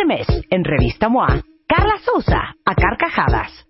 Este mes, en Revista MOA, Carla Sousa, a carcajadas.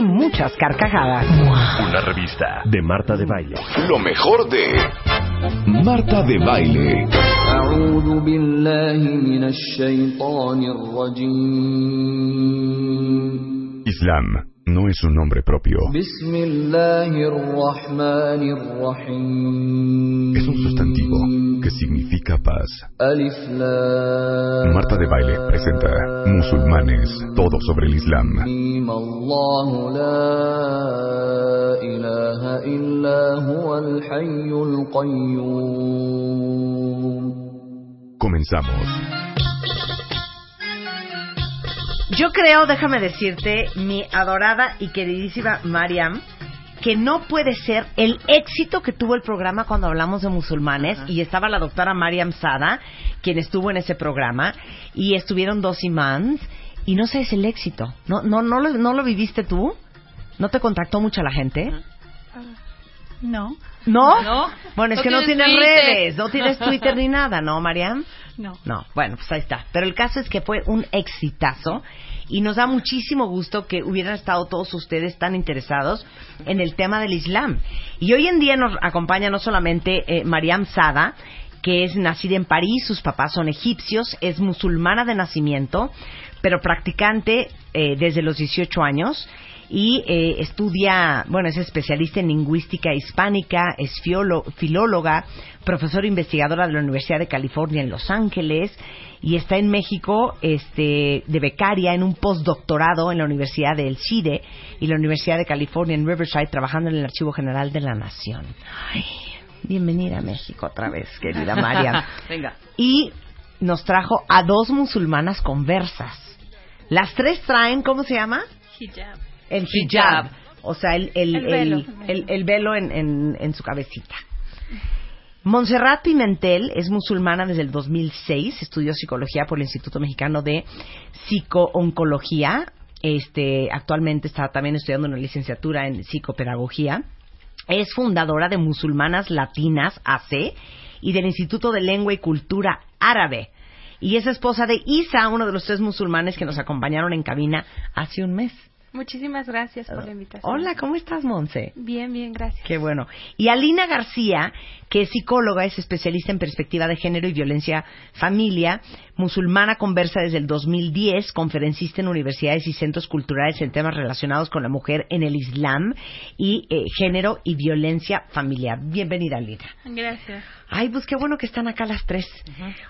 muchas carcajadas. Una revista de Marta de Baile. Lo mejor de Marta de Baile. أعوذ بالله من الشيطان الرجيم Islam no es un nombre propio. Es un sustantivo que significa paz. Marta de Baile presenta Musulmanes, todo sobre el Islam. Comenzamos. Yo creo, déjame decirte, mi adorada y queridísima Mariam, que no puede ser el éxito que tuvo el programa cuando hablamos de musulmanes y estaba la doctora Mariam Sada, quien estuvo en ese programa, y estuvieron dos imams, y no sé, es el éxito. ¿No, no, no, lo, ¿No lo viviste tú? ¿No te contactó mucha la gente? No. ¿No? No. Bueno, es No que no tienes redes, no tienes Twitter ni nada, ¿no, Mariam? No. No, bueno, pues ahí está. Pero el caso es que fue un exitazo y nos da muchísimo gusto que hubieran estado todos ustedes tan interesados en el tema del Islam. Y hoy en día nos acompaña no solamente eh, Mariam Sada, que es nacida en París, sus papás son egipcios, es musulmana de nacimiento, pero practicante eh, desde los 18 años y eh, estudia, bueno, es especialista en lingüística hispánica, es fiolo- filóloga, profesora investigadora de la Universidad de California en Los Ángeles y está en México este, de becaria en un postdoctorado en la Universidad del CIDE y la Universidad de California en Riverside trabajando en el Archivo General de la Nación. Ay, bienvenida a México otra vez, querida María. Venga. y nos trajo a dos musulmanas conversas. Las tres traen, ¿cómo se llama? Hijab. El hijab. O sea, el, el, El velo. el- el- el velo en, en- en su cabecita. Montserrat Pimentel es musulmana desde el 2006, estudió psicología por el Instituto Mexicano de Psicooncología. Este, actualmente está también estudiando una licenciatura en psicopedagogía. Es fundadora de Musulmanas Latinas AC y del Instituto de Lengua y Cultura Árabe. Y es esposa de Isa, uno de los tres musulmanes que nos acompañaron en cabina hace un mes. Muchísimas gracias por la invitación. Hola, ¿cómo estás, Monse? Bien, bien, gracias. Qué bueno. Y Alina García, que es psicóloga, es especialista en perspectiva de género y violencia familia, musulmana conversa desde el 2010, conferencista en universidades y centros culturales en temas relacionados con la mujer en el Islam y eh, género y violencia familiar. Bienvenida, Alina. Gracias. Ay, pues qué bueno que están acá las tres.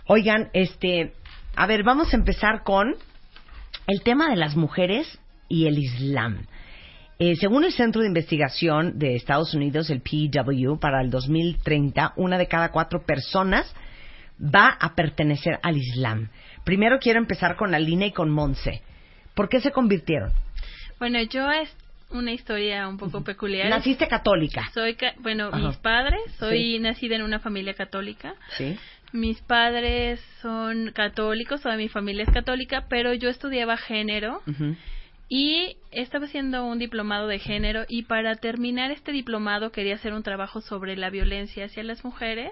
Oigan, este, a ver, vamos a empezar con el tema de las mujeres y el Islam. Eh, según el Centro de Investigación de Estados Unidos, el PW, para el 2030, una de cada cuatro personas va a pertenecer al Islam. Primero quiero empezar con Alina y con Monse. ¿Por qué se convirtieron? Bueno, yo es una historia un poco peculiar. Naciste católica. Soy, ca- bueno, Ajá. mis padres, soy nacida en una familia católica. Sí. Mis padres son católicos, toda mi familia es católica, pero yo estudiaba género Ujú. Y estaba haciendo un diplomado de género y para terminar este diplomado quería hacer un trabajo sobre la violencia hacia las mujeres.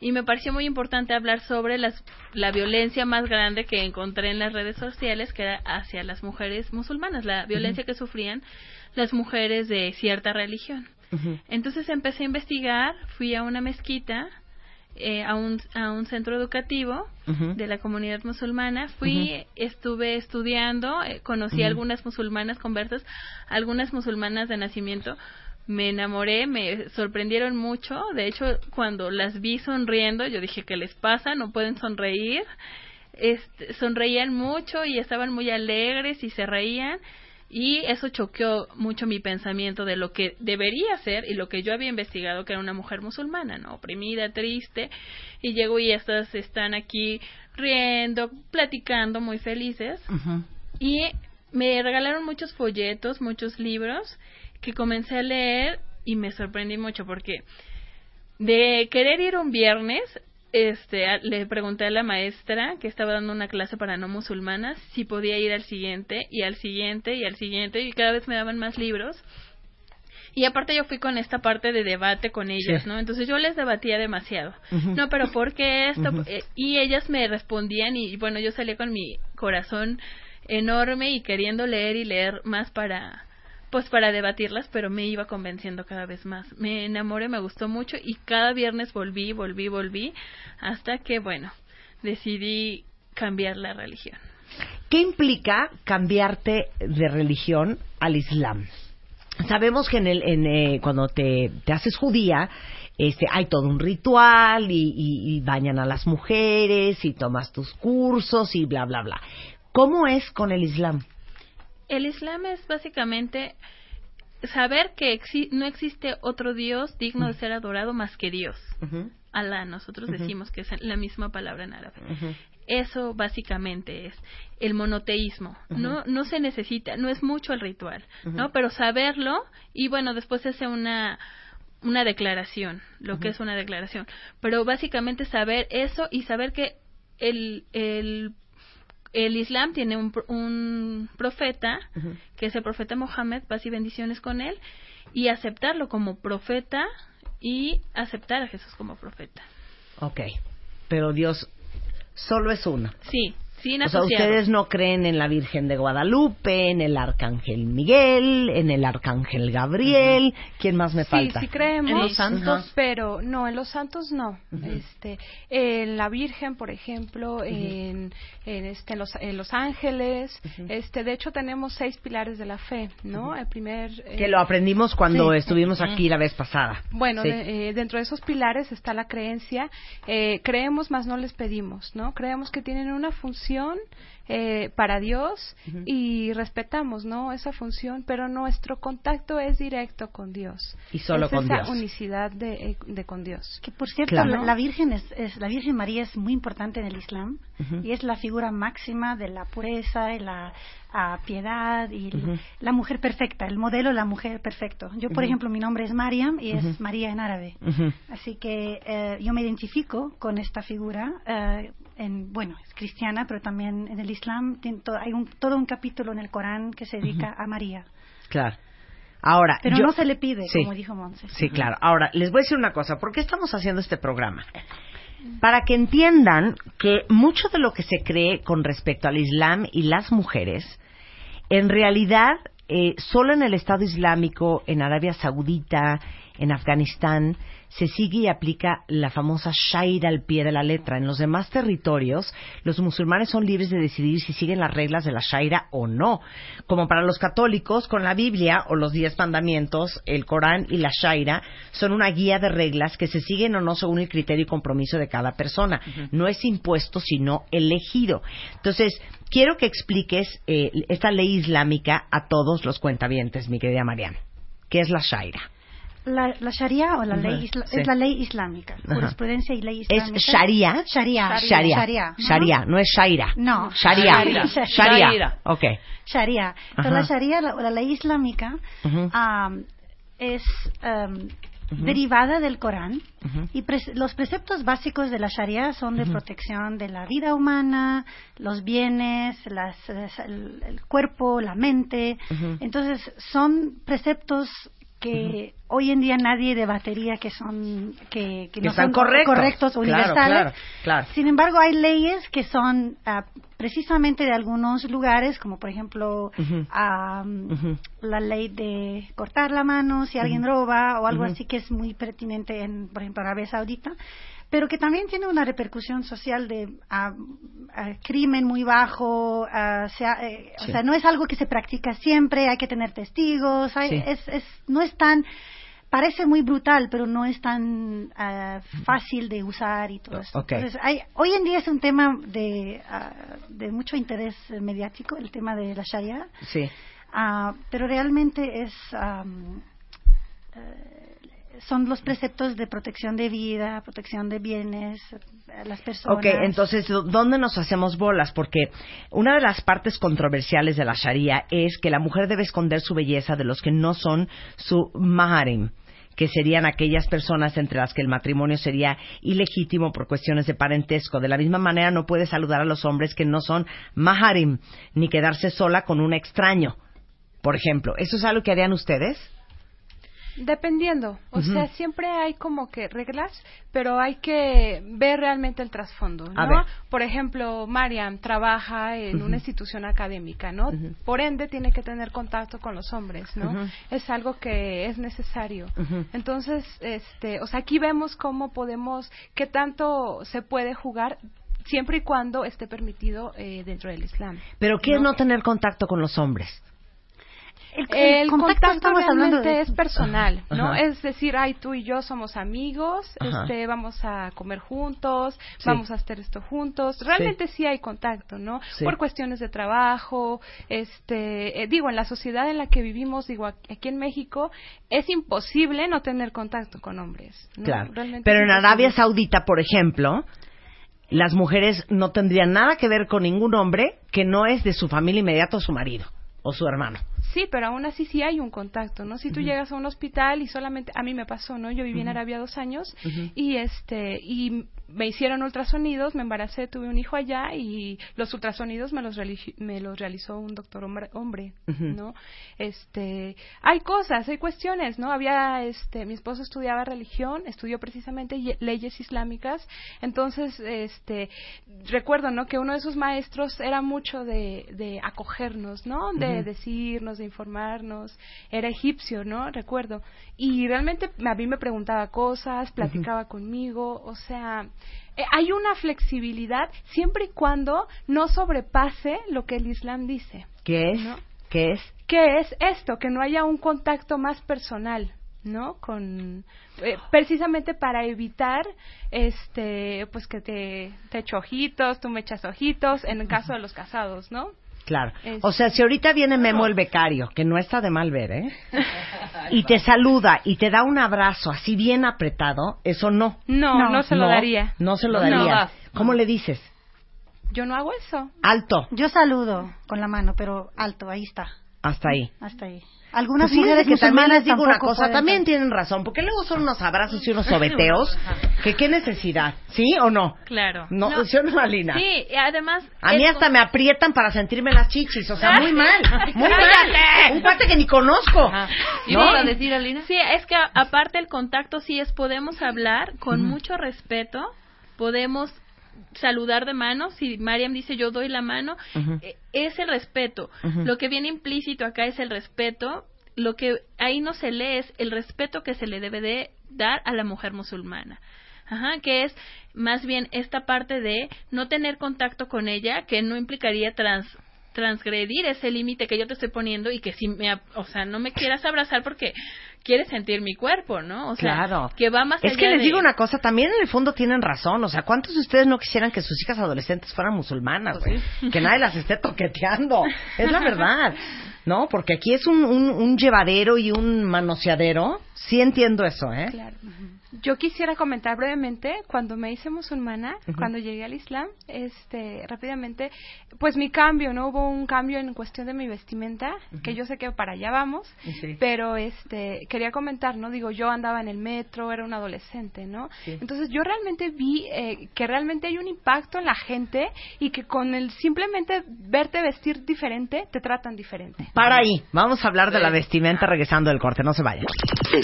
Y me pareció muy importante hablar sobre las, la violencia más grande que encontré en las redes sociales, que era hacia las mujeres musulmanas, la violencia que sufrían las mujeres de cierta religión. Entonces empecé a investigar, fui a una mezquita, eh, a, un, a un centro educativo de la comunidad musulmana, fui, estuve estudiando, eh, conocí a algunas musulmanas conversas, algunas musulmanas de nacimiento, me enamoré, me sorprendieron mucho, de hecho cuando las vi sonriendo, yo dije, ¿qué les pasa? No pueden sonreír. Este, sonreían mucho y estaban muy alegres y se reían y eso choqueó mucho mi pensamiento de lo que debería ser y lo que yo había investigado que era una mujer musulmana, ¿no? Oprimida, triste. Y llego y estas están aquí riendo, platicando, muy felices. Y me regalaron muchos folletos, muchos libros que comencé a leer y me sorprendí mucho porque de querer ir un viernes, este, a- le pregunté a la maestra que estaba dando una clase para no musulmanas si podía ir al siguiente y al siguiente y al siguiente y cada vez me daban más libros. Y aparte yo fui con esta parte de debate con ellas, Sí. ¿no? Entonces yo les debatía demasiado. No, pero ¿por qué esto? Eh, Y ellas me respondían y bueno, yo salía con mi corazón enorme y queriendo leer y leer más para pues para debatirlas, pero me iba convenciendo cada vez más. Me enamoré, me gustó mucho y cada viernes volví, volví, volví hasta que bueno, decidí cambiar la religión. ¿Qué implica cambiarte de religión al Islam? Sabemos que en el, en, eh, cuando te, te haces judía, este, hay todo un ritual y, y- y bañan a las mujeres y tomas tus cursos y bla, bla, bla. ¿Cómo es con el Islam? El Islam es básicamente saber que exi- no existe otro Dios digno de ser adorado más que Dios. Alá, nosotros decimos que es la misma palabra en árabe. Eso básicamente es el monoteísmo. No no se necesita, no es mucho el ritual, ¿no? Pero saberlo y bueno, después se hace una una declaración, lo que es una declaración. Pero básicamente saber eso y saber que el el el Islam tiene un, un profeta, que es el profeta Mohammed, paz y bendiciones con él, y aceptarlo como profeta y aceptar a Jesús como profeta. Ok. Pero Dios solo es uno. Sí, sin O sea, ustedes no creen en la Virgen de Guadalupe, en el Arcángel Miguel, en el Arcángel Gabriel. ¿Quién más me Sí, falta? sí creemos, En los santos, pero no, en los santos no. Este, en la Virgen, por ejemplo, en, en este, en los, en los ángeles, este, de hecho tenemos seis pilares de la fe, ¿no? El primer eh, Que lo aprendimos cuando Sí. estuvimos aquí la vez pasada. Bueno, Sí. de- eh, dentro de esos pilares está la creencia. Eh, creemos, más no les pedimos, ¿no? Creemos que tienen una función eh, para Dios y respetamos, ¿no? Esa función, pero nuestro contacto es directo con Dios. Y solo es con esa Dios. unicidad de, eh, de con Dios. Que por cierto, Claro. la, la Virgen es, es- la Virgen María es muy importante en el Islam y es la figura máxima de la pureza y la ah, piedad y el- la mujer perfecta, el modelo de la mujer perfecto. Yo, por ejemplo, mi nombre es Mariam y es. María en árabe. Así que eh, yo me identifico con esta figura. eh, en, bueno, es cristiana, pero también en el Islam hay un, todo un capítulo en el Corán que se dedica a María. Claro. Ahora, Pero yo- no se le pide, Sí. como dijo Monse. Sí, claro. Ahora, les voy a decir una cosa. ¿Por qué estamos haciendo este programa? Para que entiendan que mucho de lo que se cree con respecto al Islam y las mujeres, en realidad, eh, solo en el Estado Islámico, en Arabia Saudita, en Afganistán, se sigue y aplica la famosa Sharia al pie de la letra. En los demás territorios, los musulmanes son libres de decidir si siguen las reglas de la Sharia o no. Como para los católicos, con la Biblia o los diez mandamientos, el Corán y la Sharia son una guía de reglas que se siguen o no según el criterio y compromiso de cada persona. No es impuesto, sino elegido. Entonces, quiero que expliques eh, esta ley islámica a todos los cuentavientes, mi querida Mariana. ¿Qué es la Sharia? La, la Sharia o la ley isla- sí. es la ley islámica, Ajá. jurisprudencia y ley ¿Es islámica. Sharia? Sharia. Sharia. Sharia. Sharia, no es Shaira. No. Sharia. Sharia. Sharia. Sharia. Ok. Sharia. Entonces, Ajá. la Sharia o la ley islámica am, es am, derivada del Corán y los preceptos básicos de la Sharia son de protección de la vida humana, los bienes, las- el, el cuerpo, la mente. Entonces, son preceptos que hoy en día nadie debatería que son que, que Que no están son correctos. correctos Claro, universales. claro, claro. Sin embargo, hay leyes que son ah, precisamente de algunos lugares, como por ejemplo Ujú. la ley de cortar la mano si alguien roba o algo así que es muy pertinente en, por ejemplo, Arabia Saudita, pero que también tiene una repercusión social de crimen muy bajo, ah, sea, eh, Sí. o sea, no es algo que se practica siempre, hay que tener testigos, hay- Sí. es, es, no es tan parece muy brutal, pero no es tan ah, fácil de usar y todo eso. Entonces, hay, hoy en día es un tema de, ah, de mucho interés eh, mediático, el tema de la Sharia, Sí. Ah, pero realmente es eh, son los preceptos de protección de vida, protección de bienes, eh, las personas. Ok, entonces, ¿dónde nos hacemos bolas? Porque una de las partes controversiales de la Sharia es que la mujer debe esconder su belleza de los que no son su maharim que serían aquellas personas entre las que el matrimonio sería ilegítimo por cuestiones de parentesco. De la misma manera, no puede saludar a los hombres que no son maharim, ni quedarse sola con un extraño. Por ejemplo, ¿eso es algo que harían ustedes? Dependiendo, o sea, siempre hay como que reglas, pero hay que ver realmente el trasfondo, ¿no? Por ejemplo, Mariam trabaja en una institución académica, ¿no? Por ende tiene que tener contacto con los hombres, ¿no? Es algo que es necesario. Entonces, este, o sea, aquí vemos cómo podemos, qué tanto se puede jugar siempre y cuando esté permitido eh, dentro del Islam. Pero ¿qué es no tener contacto con los hombres? El, El contacto, estamos hablando realmente de es personal, ¿no? Ajá. Es decir, ay, tú y yo somos amigos, Ajá. este, vamos a comer juntos, Sí. vamos a hacer esto juntos. Realmente sí, hay contacto, ¿no? Sí. Por cuestiones de trabajo, este, eh, digo, en la sociedad en la que vivimos, digo, aquí en México, es imposible no tener contacto con hombres. ¿no? Claro. Realmente Pero en. Arabia Saudita, por ejemplo, las mujeres no tendrían nada que ver con ningún hombre que no es de su familia inmediata o su marido o su hermano. Sí, pero aún así sí hay un contacto, ¿no? Si tú llegas a un hospital y solamente a mí me pasó, ¿no? Yo viví en Arabia dos años y este y me hicieron ultrasonidos, me embaracé, tuve un hijo allá y los ultrasonidos me los me los realizó un doctor hombre, hombre. ¿no? Este, hay cosas, hay cuestiones, ¿no? Había este mi esposo estudiaba religión, estudió precisamente ye- leyes islámicas, entonces este recuerdo, ¿no? que uno de sus maestros era mucho de, de acogernos, ¿no? De decirnos, de informarnos, era egipcio, ¿no? Recuerdo. Y realmente a mí me preguntaba cosas, platicaba conmigo, o sea, eh, hay una flexibilidad siempre y cuando no sobrepase lo que el Islam dice. ¿Qué es? ¿No? ¿Qué es? ¿Qué es esto? Que no haya un contacto más personal, ¿no? Con eh, precisamente para evitar este pues que te te echo ojitos, tú me echas ojitos en el caso de los casados, ¿no? Claro. Es- O sea, si ahorita viene Memo el becario, que no está de mal ver, ¿eh? Y te saluda y te da un abrazo así bien apretado, eso no. No, no, se lo daría. No se lo No. daría. ¿Cómo le dices? Yo no hago eso. Alto. Yo saludo con la mano, pero alto, ahí está, Hasta ahí. hasta ahí. Algunas Pues mujeres que también les digo una cosa, pueden también tienen razón, porque luego son unos abrazos y unos sobeteos, que qué necesidad, ¿sí o no? Claro. No, ¿sí o no, Alina? Sí, y además... A mí hasta me aprietan para sentirme las chichis, o sea, muy mal, muy mal. Un cuate que ni conozco. ¿Y ¿No? iba a decir, Alina? Sí, es que aparte el contacto sí es, podemos hablar con mucho respeto, podemos saludar de mano, si Mariam dice yo doy la mano, eh, es el respeto. Lo que viene implícito acá es el respeto, lo que ahí no se lee es el respeto que se le debe de dar a la mujer musulmana. Ajá, que es más bien esta parte de no tener contacto con ella, que no implicaría trans transgredir ese límite que yo te estoy poniendo y que si me, o sea, no me quieras abrazar porque quieres sentir mi cuerpo, ¿no? O sea, Claro. que va más Es allá que les de- digo una cosa, también en el fondo tienen razón. O sea, ¿cuántos de ustedes no quisieran que sus hijas adolescentes fueran musulmanas? Pues güey? Que nadie las esté toqueteando. Es la verdad. ¿No? Porque aquí es un, un, un llevadero y un manoseadero. Sí entiendo eso, ¿eh? Claro. Yo quisiera comentar brevemente, cuando me hice musulmana, cuando llegué al Islam, este, rápidamente, pues mi cambio, ¿no? Hubo un cambio en cuestión de mi vestimenta, que yo sé que para allá vamos, Sí. pero este, quería comentar, ¿no? Digo, yo andaba en el metro, era un adolescente, ¿no? Sí. Entonces yo realmente vi eh, que realmente hay un impacto en la gente y que con el simplemente verte vestir diferente, te tratan diferente. Para ahí, vamos a hablar de la vestimenta regresando del corte, no se vayan.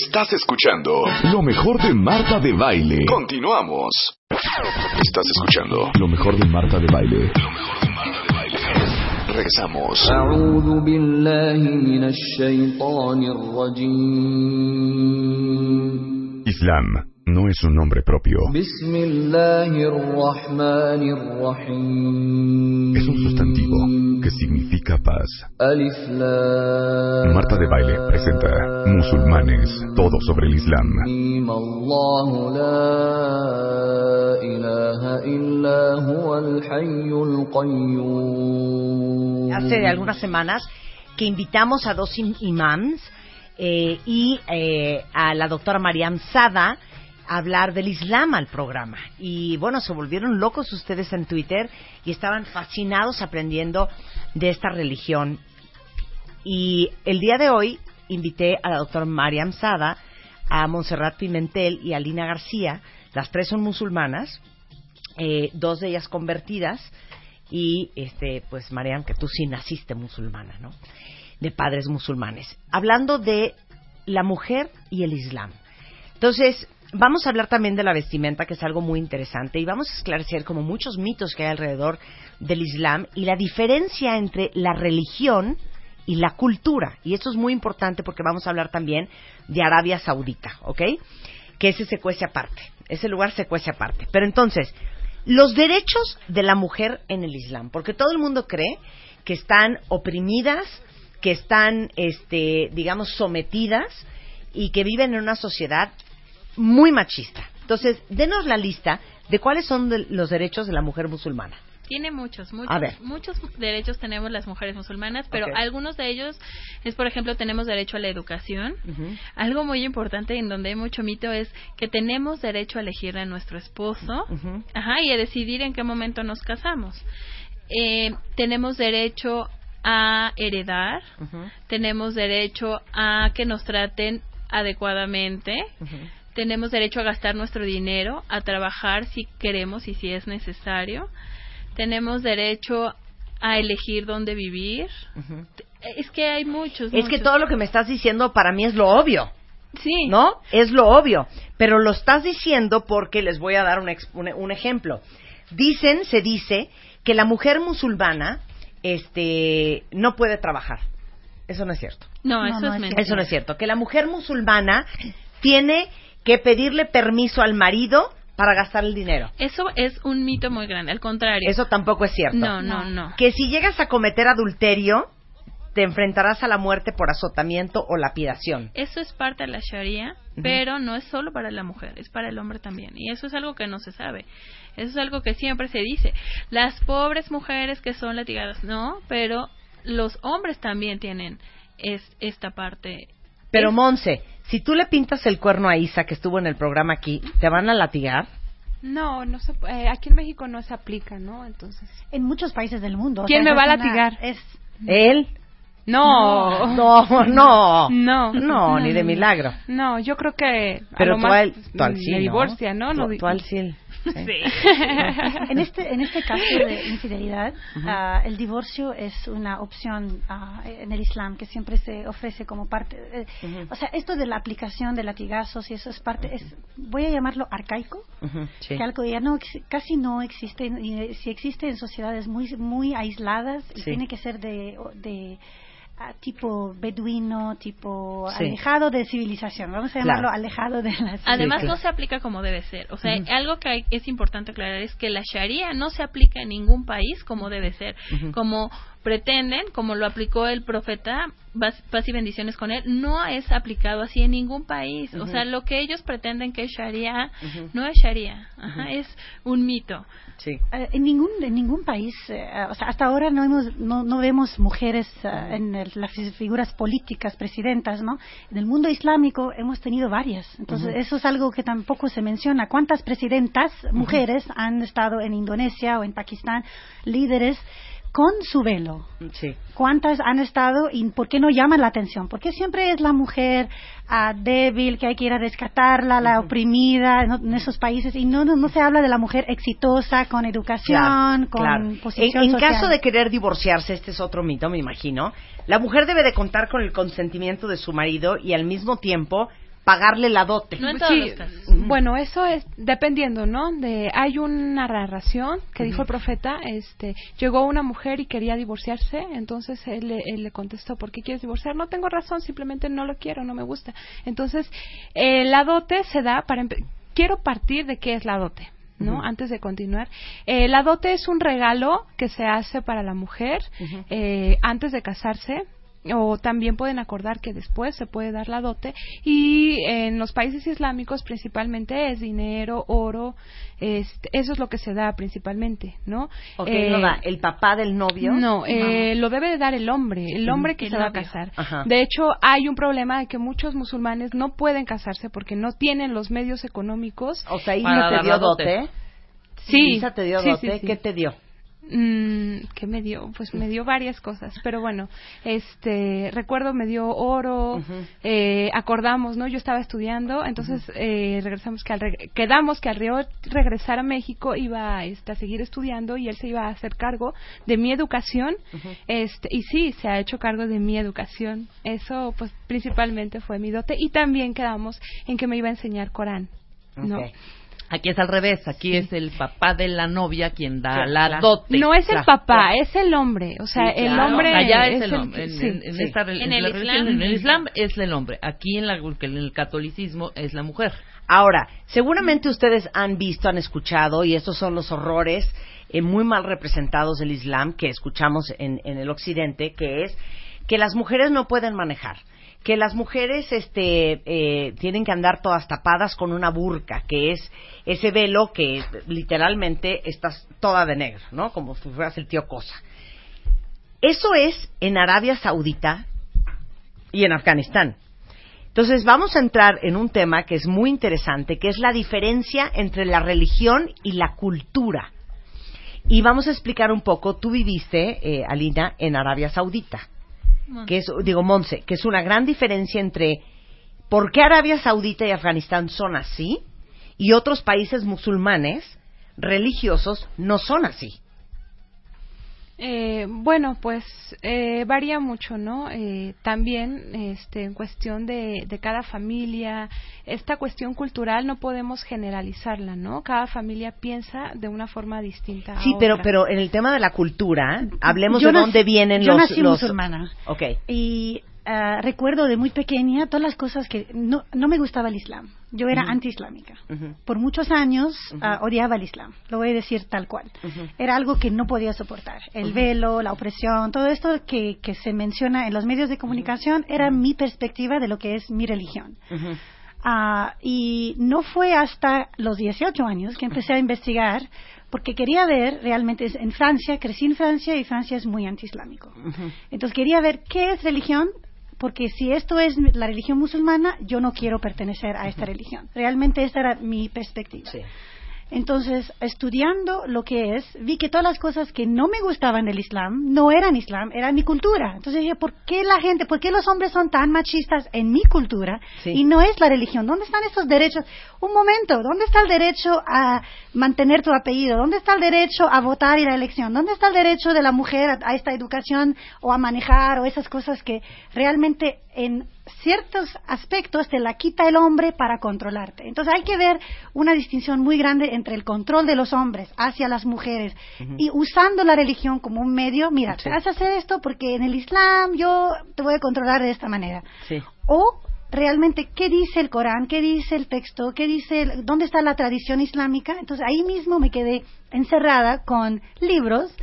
Estás escuchando lo mejor de Marta de Baile. Continuamos. Estás escuchando lo mejor de Marta de Baile. Lo mejor de Marta de Baile. Regresamos. Islam no es un nombre propio. Es un sustantivo que significa paz. Marta de Baile presenta Musulmanes, todo sobre el Islam. Hace algunas semanas que invitamos a dos imams eh, y eh, a la doctora Mariam Sada, hablar del Islam al programa. Y bueno, se volvieron locos ustedes en Twitter y estaban fascinados aprendiendo de esta religión. Y el día de hoy invité a la doctora Mariam Sada, a Montserrat Pimentel y a Lina García. Las tres son musulmanas, eh, dos de ellas convertidas y este pues Mariam que tú sí naciste musulmana, ¿no? De padres musulmanes. Hablando de la mujer y el Islam. Entonces, vamos a hablar también de la vestimenta, que es algo muy interesante, y vamos a esclarecer como muchos mitos que hay alrededor del Islam y la diferencia entre la religión y la cultura. Y esto es muy importante porque vamos a hablar también de Arabia Saudita, ¿ok? Que ese se cuece aparte. Ese lugar se cuece aparte. Pero entonces, los derechos de la mujer en el Islam, porque todo el mundo cree que están oprimidas, que están, este, digamos, sometidas y que viven en una sociedad muy machista. Entonces, denos la lista de cuáles son de- los derechos de la mujer musulmana. Tiene muchos, muchos, A ver. muchos derechos tenemos las mujeres musulmanas, pero algunos de ellos es, por ejemplo, tenemos derecho a la educación. Algo muy importante en donde hay mucho mito es que tenemos derecho a elegir a nuestro esposo, ajá, y a decidir en qué momento nos casamos. Eh, tenemos derecho a heredar, tenemos derecho a que nos traten adecuadamente, tenemos derecho a gastar nuestro dinero, a trabajar si queremos y si es necesario, tenemos derecho a elegir dónde vivir. Es que hay muchos. Es que todo lo que me estás diciendo para mí es lo obvio. Sí. ¿No? Es lo obvio. Pero lo estás diciendo porque les voy a dar un, ex- un- un ejemplo. Dicen, se dice, que la mujer musulmana este, no puede trabajar. Eso no es cierto. No, No, eso no es mentira. Eso no es cierto. Que la mujer musulmana tiene que pedirle permiso al marido para gastar el dinero. Eso es un mito muy grande, al contrario. Eso tampoco es cierto. No, no, no. Que si llegas a cometer adulterio, te enfrentarás a la muerte por azotamiento o lapidación. Eso es parte de la Sharia, pero no es solo para la mujer, es para el hombre también. Y eso es algo que no se sabe. Eso es algo que siempre se dice. Las pobres mujeres que son latigadas, no, pero los hombres también tienen es, esta parte. Pero Monse, si tú le pintas el cuerno a Isa, que estuvo en el programa aquí, ¿te van a latigar? No, no se, eh, aquí en México no se aplica, ¿no? Entonces. En muchos países del mundo. o ¿Quién sea, me va a es una- latigar? Es, ¿Él? No. No, no. No. No, ni de milagro. No, yo creo que a Pero lo tú más al, tú al me sí, ¿no? divorcia, ¿no? Tú, No di- tú al sí. Sí. en este en este caso de infidelidad, ah, el divorcio es una opción ah, en el Islam que siempre se ofrece como parte. eh, O sea, esto de la aplicación de latigazos y eso es parte. Es, voy a llamarlo arcaico. Sí. que algo ya no casi no existe y eh, si existe en sociedades muy muy aisladas y Sí. tiene que ser de, de tipo beduino tipo Sí. alejado de civilización vamos a Claro. llamarlo alejado de la civilización Además claro. no se aplica como debe ser. O sea, algo que hay- es importante aclarar es que la Sharia no se aplica en ningún país como debe ser. Como pretenden, como lo aplicó el profeta, paz y bendiciones con él, no es aplicado así en ningún país. O sea, lo que ellos pretenden que es Sharia no es Sharia. Ajá, Es un mito. Sí. Eh, en ningún en ningún país eh, o sea hasta ahora no hemos no, no vemos mujeres eh, en las figuras políticas, presidentas, ¿no? En el mundo islámico hemos tenido varias. Entonces, eso es algo que tampoco se menciona. ¿Cuántas presidentas, mujeres, han estado en Indonesia o en Pakistán, líderes, con su velo? Sí. ¿Cuántas han estado y por qué no llaman la atención? Porque siempre es la mujer ah, débil, que hay que ir a rescatarla, la oprimida ¿no? en esos países y no, no, no se habla de la mujer exitosa, con educación, Claro, con claro. posición En, en social. caso de querer divorciarse, este es otro mito, me imagino, la mujer debe de contar con el consentimiento de su marido y al mismo tiempo pagarle la dote. No en todos Sí, los casos. bueno, eso es dependiendo, ¿no? De hay una narración que dijo el profeta, este, llegó una mujer y quería divorciarse, entonces él, le- él le contestó, ¿por qué quieres divorciar? No tengo razón, simplemente no lo quiero, no me gusta. Entonces, eh, la dote se da para empe- quiero partir de qué es la dote. ¿no? Antes de continuar, eh, la dote es un regalo que se hace para la mujer eh, antes de casarse o también pueden acordar que después se puede dar la dote y en los países islámicos principalmente es dinero, oro, este, eso es lo que se da principalmente, ¿no? Ok, Eh, lo da el papá del novio. no, eh, lo debe de dar el hombre, el hombre que El se va a casar. Ajá. De hecho, hay un problema de que muchos musulmanes no pueden casarse porque no tienen los medios económicos. O sea, Isa te dio dote. Sí. Isa te dio sí, dote. sí, sí. ¿Qué te dio? Mm, ¿Qué me dio? Pues me dio varias cosas, pero bueno, este, recuerdo me dio oro, eh, acordamos, ¿no? Yo estaba estudiando, entonces eh, regresamos que al reg- quedamos que al Río regresar a México iba este, a seguir estudiando y él se iba a hacer cargo de mi educación, este, y sí, se ha hecho cargo de mi educación. Eso, pues, principalmente fue mi dote y también quedamos en que me iba a enseñar Corán, ¿no? Aquí es al revés, aquí es el papá de la novia quien da la dote. No es el papá, es el hombre. O sea, Sí, el claro. hombre. Allá es, es el hombre. En, esta el la Islam, religión, en el sí. Islam es el hombre. Aquí en, la, en el catolicismo es la mujer. Ahora, seguramente ustedes han visto, han escuchado, y estos son los horrores eh, muy mal representados del Islam que escuchamos en, en el Occidente, que es que las mujeres no pueden manejar, que las mujeres este, eh, tienen que andar todas tapadas con una burka, que es ese velo que literalmente estás toda de negro, ¿no? Como si fueras el tío Cosa. Eso es en Arabia Saudita y en Afganistán. Entonces vamos a entrar en un tema que es muy interesante, que es la diferencia entre la religión y la cultura. Y vamos a explicar un poco, tú viviste, eh, Alina, en Arabia Saudita, que es, digo, Monse, que es una gran diferencia entre por qué Arabia Saudita y Afganistán son así y otros países musulmanes religiosos no son así. Eh, bueno, pues eh, varía mucho, ¿no? Eh, también este, en cuestión de, de cada familia, esta cuestión cultural no podemos generalizarla, ¿no? Cada familia piensa de una forma distinta. a Sí, pero, otra. pero en el tema de la cultura, hablemos Yo de nací- dónde vienen yo los... nací los- musulmana. Ok. Y ah, recuerdo de muy pequeña todas las cosas que no, no me gustaba el Islam. Yo era Ujú. anti-islámica. Por muchos años ah, odiaba el Islam. Lo voy a decir tal cual. Era algo que no podía soportar. El velo, la opresión, todo esto que, que se menciona en los medios de comunicación era mi perspectiva de lo que es mi religión. Ah, y no fue hasta los 18 años que empecé a investigar porque quería ver realmente en Francia, crecí en Francia y Francia es muy antiislámico. Entonces quería ver qué es religión, porque si esto es la religión musulmana, yo no quiero pertenecer a esta religión. Realmente esta era mi perspectiva. Entonces, estudiando lo que es, vi que todas las cosas que no me gustaban del Islam no eran Islam, era mi cultura. Entonces dije, ¿por qué la gente, por qué los hombres son tan machistas en mi cultura Sí. y no es la religión? ¿Dónde están esos derechos? Un momento, ¿dónde está el derecho a mantener tu apellido? ¿Dónde está el derecho a votar y la elección? ¿Dónde está el derecho de la mujer a, a esta educación o a manejar o esas cosas que realmente en ciertos aspectos te la quita el hombre para controlarte. Entonces hay que ver una distinción muy grande entre el control de los hombres hacia las mujeres y usando la religión como un medio, mira, te vas a hacer esto porque en el Islam yo te voy a controlar de esta manera. Sí. O realmente qué dice el Corán, qué dice el texto, qué dice, el- dónde está la tradición islámica. Entonces ahí mismo me quedé encerrada con libros,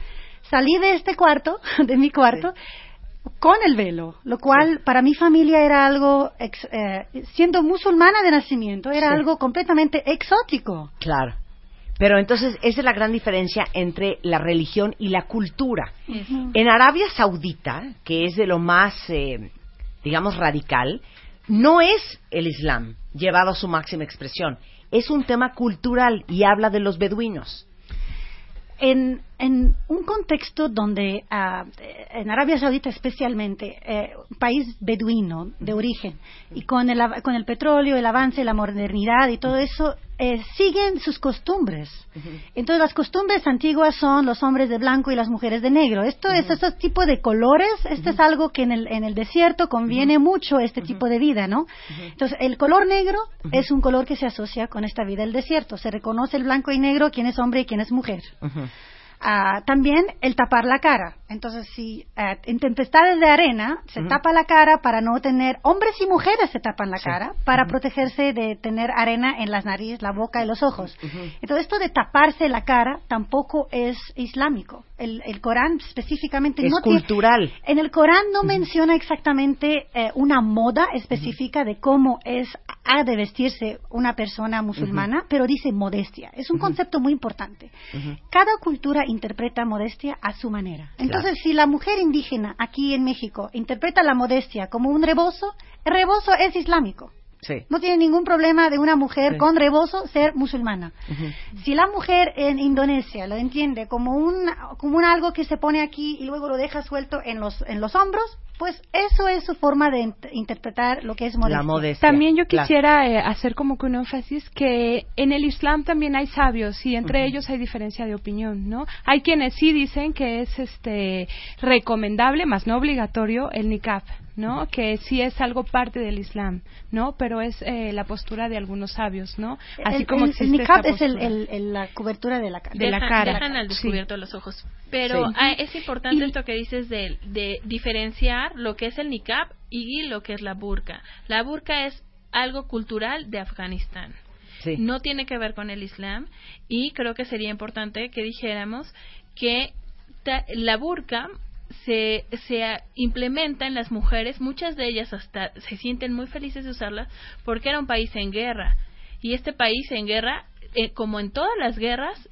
salí de este cuarto, de mi cuarto, con el velo, lo cual para mi familia era algo, ex- eh, siendo musulmana de nacimiento, era Sí. algo completamente exótico. Claro. Pero entonces, esa es la gran diferencia entre la religión y la cultura. En Arabia Saudita, que es de lo más, eh, digamos, radical, no es el Islam llevado a su máxima expresión. Es un tema cultural y habla de los beduinos. en, en un contexto donde, ah, en Arabia Saudita especialmente, eh, un país beduino de origen, y con el, con el petróleo, el avance, la modernidad y todo eso, eh, siguen sus costumbres. Entonces, las costumbres antiguas son los hombres de blanco y las mujeres de negro. Esto es, ese tipo de colores, esto es algo que en el, en el desierto conviene mucho este tipo de vida, ¿no? Entonces, el color negro es un color que se asocia con esta vida del desierto. Se reconoce el blanco y negro, quién es hombre y quién es mujer. Ah, también el tapar la cara. Entonces, si ah, en tempestades de arena se tapa la cara para no tener, hombres y mujeres se tapan la cara para protegerse de tener arena en las narices, la boca y los ojos. Entonces, esto de taparse la cara tampoco es islámico. El, el Corán específicamente Es no tiene- cultural. en el Corán no menciona exactamente eh, una moda específica de cómo es ha de vestirse una persona musulmana, pero dice modestia. Es un concepto muy importante. Cada cultura interpreta modestia a su manera. Entonces, si la mujer indígena aquí en México interpreta la modestia como un rebozo, el rebozo es islámico. Sí. No tiene ningún problema de una mujer Sí. con rebozo ser musulmana. Si la mujer en Indonesia lo entiende como un, como un algo que se pone aquí y luego lo deja suelto en los, en los hombros, pues eso es su forma de int- interpretar lo que es modestia. La modestia. También yo Claro. quisiera eh, hacer como que un énfasis que en el Islam también hay sabios y entre ellos hay diferencia de opinión, ¿no? Hay quienes sí dicen que es este recomendable, más no obligatorio, el niqab, ¿no? Que sí es algo parte del Islam, ¿no? Pero es eh, la postura de algunos sabios, ¿no? Así el, como el- existe el niqab es el, postura. el- el- la cobertura de la cara. de la cara. Dejan al Sí. descubierto los ojos. Pero Sí. ah, es importante Y- esto que dices de, de diferenciar lo que es el niqab y lo que es la burka. La burka es algo cultural de Afganistán. Sí. No tiene que ver con el Islam y creo que sería importante que dijéramos que ta- la burka se, se implementa en las mujeres, muchas de ellas hasta se sienten muy felices de usarla porque era un país en guerra y este país en guerra, eh, como en todas las guerras,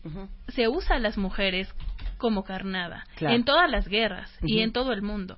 se usa a las mujeres como carnada Claro. en todas las guerras y en todo el mundo.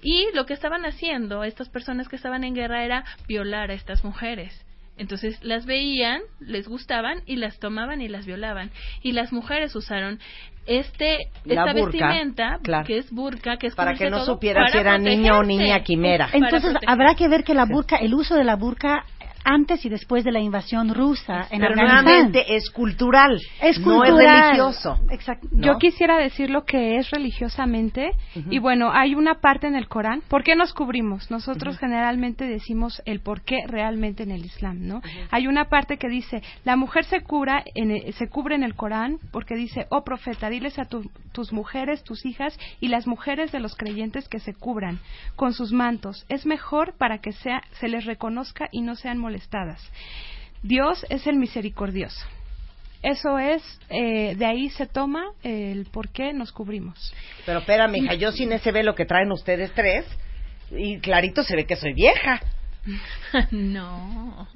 Y lo que estaban haciendo estas personas que estaban en guerra era violar a estas mujeres. Entonces las veían, les gustaban y las tomaban y las violaban. Y las mujeres usaron este La esta burka, vestimenta claro. que es burka, que es Para que no todo, supieran para si era niño o niña quimera. Entonces habrá que ver que la burka, el uso de la burka antes y después de la invasión rusa en Pero Afganistán nuevamente es cultural, es no es cultural. religioso. Exacto. ¿no? Yo quisiera decir lo que es religiosamente y bueno, hay una parte en el Corán. ¿Por qué nos cubrimos? Nosotros generalmente decimos el por qué realmente en el Islam, ¿no? Hay una parte que dice, la mujer se cura en el- se cubre en el Corán porque dice, "Oh profeta, diles a tu- tus mujeres, tus hijas y las mujeres de los creyentes que se cubran con sus mantos. Es mejor para que sea se les reconozca y no sean molestadas." Dios es el misericordioso. Eso es, eh, de ahí se toma el por qué nos cubrimos. Pero espera, mija, yo sin ese velo que traen ustedes tres, y clarito se ve que soy vieja. no.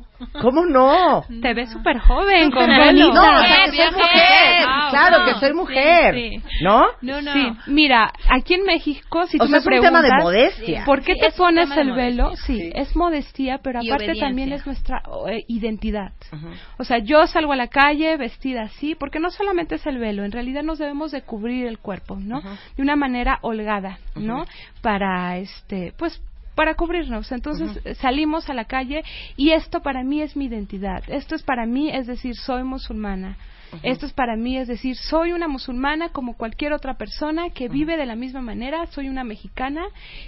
¿Cómo no? Te ves súper joven, con No, o sea, que soy mujer. Wow, claro no, que soy mujer. sí. ¿No? No, no. Sí, mira, aquí en México, si O tú sea, me es un tema de modestia. ¿por qué Sí, te pones el velo? Sí, Sí. es modestia, pero aparte también es nuestra eh, identidad. O sea, yo salgo a la calle vestida así, porque no solamente es el velo, en realidad nos debemos de cubrir el cuerpo, ¿no? De una manera holgada, ¿no? Para, este, pues, para cubrirnos. Entonces eh, salimos a la calle y esto para mí es mi identidad. Esto es para mí, es decir, soy musulmana. Esto es para mí, es decir, soy una musulmana como cualquier otra persona que vive de la misma manera, soy una mexicana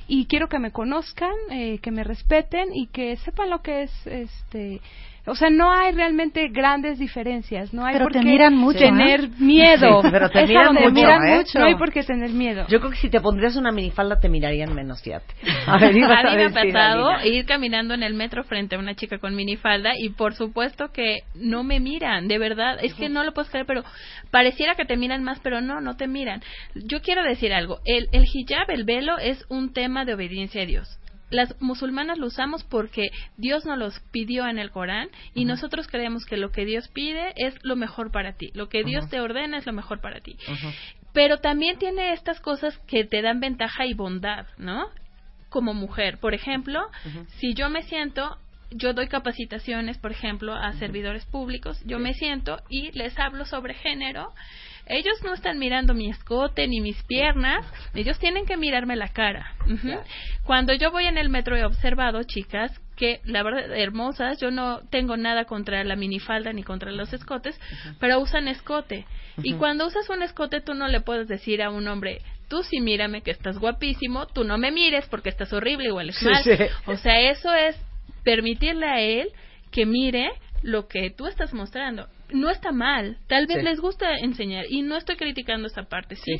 y quiero que me conozcan, eh, que me respeten y que sepan lo que es este o sea, no hay realmente grandes diferencias, no hay Pero por te qué miran mucho, tener ¿eh? miedo. Sí, pero te Es miran a donde mucho, ¿eh? No hay por qué tener miedo. Yo creo que si te pondrías una minifalda te mirarían menos, fíjate. A ver, ibas a mí me ha pasado ir caminando en el metro frente a una chica con minifalda y por supuesto que no me miran, de verdad, es que no lo puedes creer, pero pareciera que te miran más, pero no, no te miran. Yo quiero decir algo, el, el hijab, el velo, es un tema de obediencia a Dios. Las musulmanas lo usamos porque Dios nos los pidió en el Corán y nosotros creemos que lo que Dios pide es lo mejor para ti, lo que Dios te ordena es lo mejor para ti. Pero también tiene estas cosas que te dan ventaja y bondad, ¿no? Como mujer, por ejemplo, si yo me siento yo doy capacitaciones, por ejemplo, a servidores públicos, yo me siento y les hablo sobre género. Ellos no están mirando mi escote ni mis piernas, ellos tienen que mirarme la cara. Cuando yo voy en el metro he observado chicas que la verdad hermosas, yo no tengo nada contra la minifalda ni contra los escotes, pero usan escote. Y cuando usas un escote tú no le puedes decir a un hombre, tú sí mírame que estás guapísimo, tú no me mires porque estás horrible hueles Sí, mal. sí. O sea, eso es permitirle a él que mire lo que tú estás mostrando. No está mal, tal vez Sí. les gusta enseñar y no estoy criticando esa parte, sí.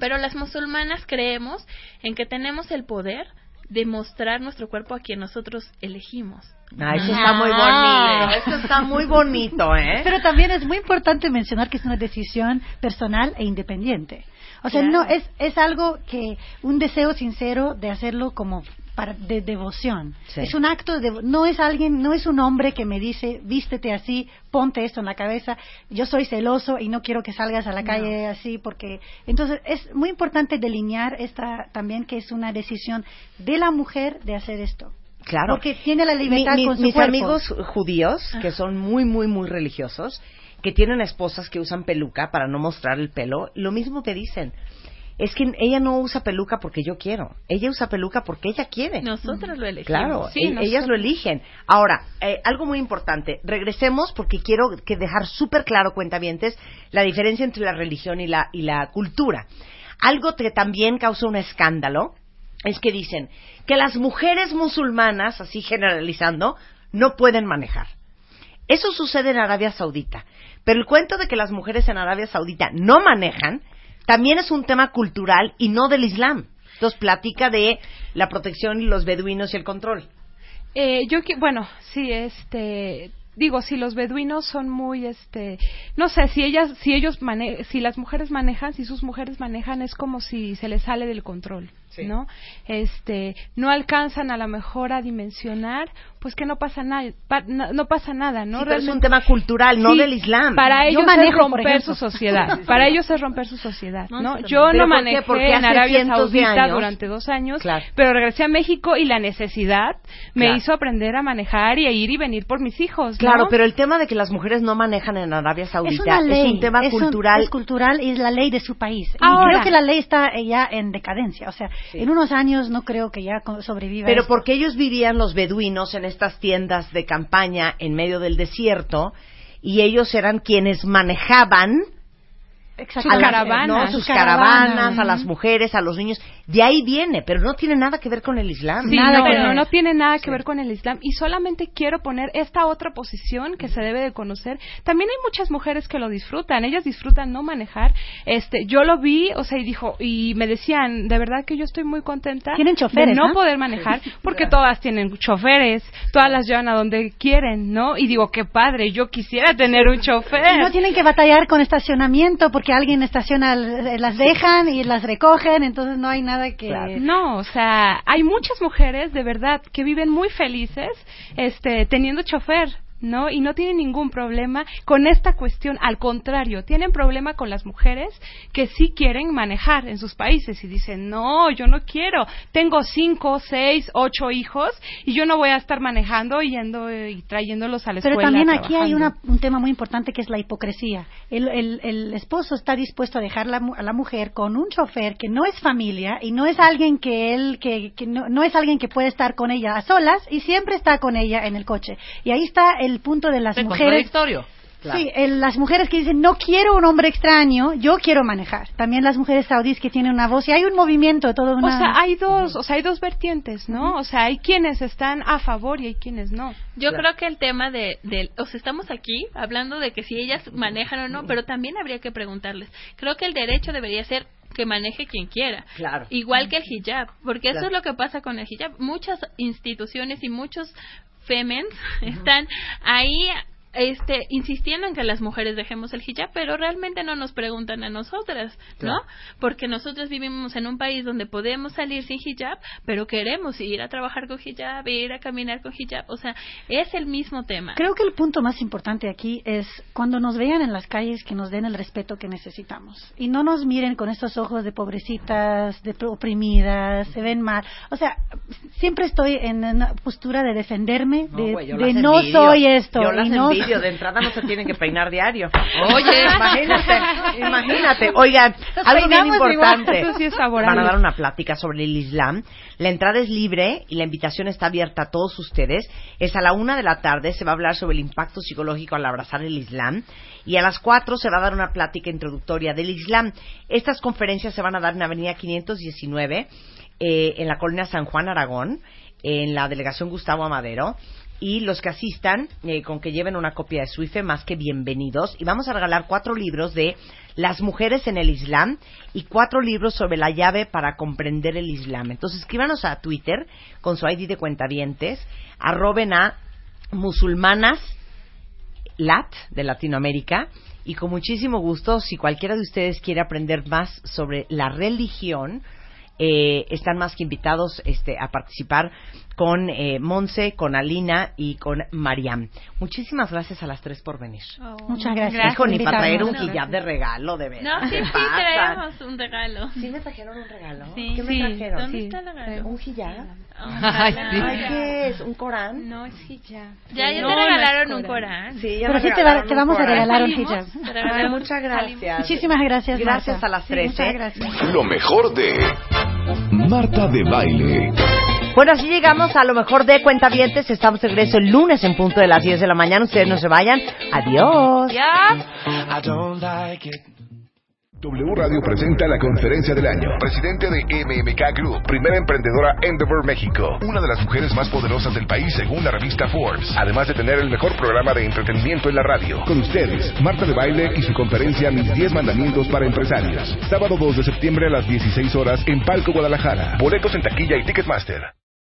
Pero las musulmanas creemos en que tenemos el poder de mostrar nuestro cuerpo a quien nosotros elegimos. Ah, eso está muy bonito. Eso está muy bonito, ¿eh? Pero también es muy importante mencionar que es una decisión personal e independiente. O sea, Claro. no es es algo que un deseo sincero de hacerlo como para de devoción. Sí. Es un acto de no es alguien, no es un hombre que me dice, "Vístete así, ponte esto en la cabeza, yo soy celoso y no quiero que salgas a la No. calle así porque entonces es muy importante delinear esta también que es una decisión de la mujer de hacer esto. Claro. Porque tiene la libertad Mi- mi- con su mis cuerpo. amigos judíos, que son muy, muy, muy religiosos, que tienen esposas que usan peluca para no mostrar el pelo, lo mismo te dicen. Es que ella no usa peluca porque yo quiero. Ella usa peluca porque ella quiere. Nosotros lo elegimos. Claro, Sí, e- nosotros- ellas lo eligen. Ahora, eh, algo muy importante. Regresemos porque quiero que dejar súper claro, cuentavientes, la diferencia entre la religión y la, y la cultura. Algo que también causa un escándalo es que dicen que las mujeres musulmanas, así generalizando, no pueden manejar. Eso sucede en Arabia Saudita. Pero el cuento de que las mujeres en Arabia Saudita no manejan también es un tema cultural y no del Islam. Entonces platica de la protección y los beduinos y el control. Eh, yo bueno, sí, este, digo, si los beduinos son muy, este, no sé, si ellas, si ellos mane si las mujeres manejan, si sus mujeres manejan, es como si se les sale del control, ¿no? Este, no alcanzan a lo mejor a dimensionar, pues que no pasa nada, no, no pasa nada, ¿no? Sí, pero es un tema cultural, no del Islam. Para ellos es manejo, romper su sociedad. Para ellos es romper su sociedad, No, Yo ¿Pero no por qué? manejé Porque en Arabia Saudita años. durante dos años, Claro. pero regresé a México y la necesidad me Claro. hizo aprender a manejar y a ir y venir por mis hijos, ¿no? Claro, pero el tema de que las mujeres no manejan en Arabia es Saudita una ley, un tema un- cultural. es cultural y es la ley de su país. Y Ahora- creo que la ley está ya en decadencia. O sea, en unos años no creo que ya sobreviva. Pero esto. porque ellos vivían los beduinos en estas tiendas de campaña en medio del desierto y ellos eran quienes manejaban Exacto. a las- caravanas. no, sus caravanas, caravanas, a las mujeres, a los niños. De ahí viene, pero no tiene nada que ver con el Islam. Sí, Nada no, no, no tiene nada que ver con el Islam y solamente quiero poner esta otra posición que se debe de conocer. También hay muchas mujeres que lo disfrutan, ellas disfrutan no manejar. Este, yo lo vi, o sea, y dijo y me decían, de verdad que yo estoy muy contenta Tienen choferes, de no ¿no? poder manejar porque todas tienen choferes, todas las llevan a donde quieren, ¿no? Y digo, qué padre, yo quisiera tener un chofer. Y no tienen que batallar con estacionamiento porque alguien estaciona, las dejan y las recogen, entonces no hay nada que... No, o sea, hay muchas mujeres de verdad que viven muy felices este teniendo chofer. ¿No? Y no tienen ningún problema con esta cuestión. Al contrario, tienen problema con las mujeres que sí quieren manejar en sus países y dicen, no, yo no quiero. Tengo cinco, seis, ocho hijos y yo no voy a estar manejando y yendo eh, y trayéndolos a la Pero escuela. también aquí hay trabajando". una- un tema muy importante que es la hipocresía. El, el- el esposo está dispuesto a dejar la a la mujer con un chofer que no es familia y no es alguien que él que, que no, no es alguien que puede estar con ella a solas y siempre está con ella en el coche. Y ahí está el punto de las Es mujeres. contradictorio. Sí, el- las mujeres que dicen no quiero un hombre extraño, yo quiero manejar. También las mujeres saudíes que tienen una voz y hay un movimiento todo una. O sea, hay dos, o sea, hay dos vertientes, ¿no? O sea, hay quienes están a favor y hay quienes no. Yo creo que el tema de, de, o sea, estamos aquí hablando de que si ellas manejan o no, pero también habría que preguntarles. Creo que el derecho debería ser que maneje quien quiera. Claro. Igual que el hijab, porque eso Claro. es lo que pasa con el hijab. Muchas instituciones y muchos femens están ahí este insistiendo en que las mujeres dejemos el hijab, pero realmente no nos preguntan a nosotras, ¿no? Porque nosotros vivimos en un país donde podemos salir sin hijab, pero queremos ir a trabajar con hijab, ir a caminar con hijab, o sea, es el mismo tema. Creo que el punto más importante aquí es cuando nos vean en las calles que nos den el respeto que necesitamos y no nos miren con estos ojos de pobrecitas, de oprimidas, se ven mal. O sea, siempre estoy en una postura de defenderme, de, de no soy esto. Yo las y no De entrada no se tienen que peinar diario. Oye, imagínate, imagínate. Oigan, Nos algo bien igual, importante. sí. Van a dar una plática sobre el Islam. La entrada es libre y la invitación está abierta a todos ustedes. Es a la una de la tarde. Se va a hablar sobre el impacto psicológico al abrazar el Islam. Y a las cuatro se va a dar una plática introductoria del Islam. Estas conferencias se van a dar en Avenida 519, eh, en la colonia San Juan Aragón, en la delegación Gustavo Amadero. Y los que asistan, eh, con que lleven una copia de Suife, más que bienvenidos. Y vamos a regalar cuatro libros de Las mujeres en el Islam y cuatro libros sobre la llave para comprender el Islam. Entonces escríbanos a Twitter con su ID de cuentavientes, arroben a musulmanas lat de Latinoamérica y con muchísimo gusto si cualquiera de ustedes quiere aprender más sobre la religión eh, están más que invitados este, a participar con eh, Monse, con Alina y con Mariam. Muchísimas gracias a las tres por venir. Muchas gracias. Hijo, ni para traer un hijab de regalo, de verdad. No, sí, ¿Qué sí, pasa? traemos un regalo. ¿Sí me trajeron un regalo? Sí. ¿Qué me Sí. trajeron? ¿Dónde está el regalo? ¿Un hijab? Ay, sí. Ay, ¿qué es? ¿Un Corán? No, es hijab. Ya, ya No, te no regalaron un Corán. Sí, ya Pero me sí te, va- te vamos a regalar un hijab. Ay, muchas gracias. Muchísimas gracias. Gracias Marta. a las Sí, tres, muchas ¿eh? gracias. Lo mejor de Marta de Baile. Bueno, así llegamos a lo mejor de Cuentavientes. Estamos de regreso el lunes en punto de las 10 de la mañana. Ustedes no se vayan. Adiós. W Radio presenta la conferencia del año. Presidente de MMK Group, primera emprendedora Endeavor México, una de las mujeres más poderosas del país según la revista Forbes, además de tener el mejor programa de entretenimiento en la radio. Con ustedes, Marta de Baile y su conferencia Mis 10 Mandamientos para Empresarios. Sábado 2 de septiembre a las 16 horas en Palco Guadalajara. Boletos en taquilla y Ticketmaster.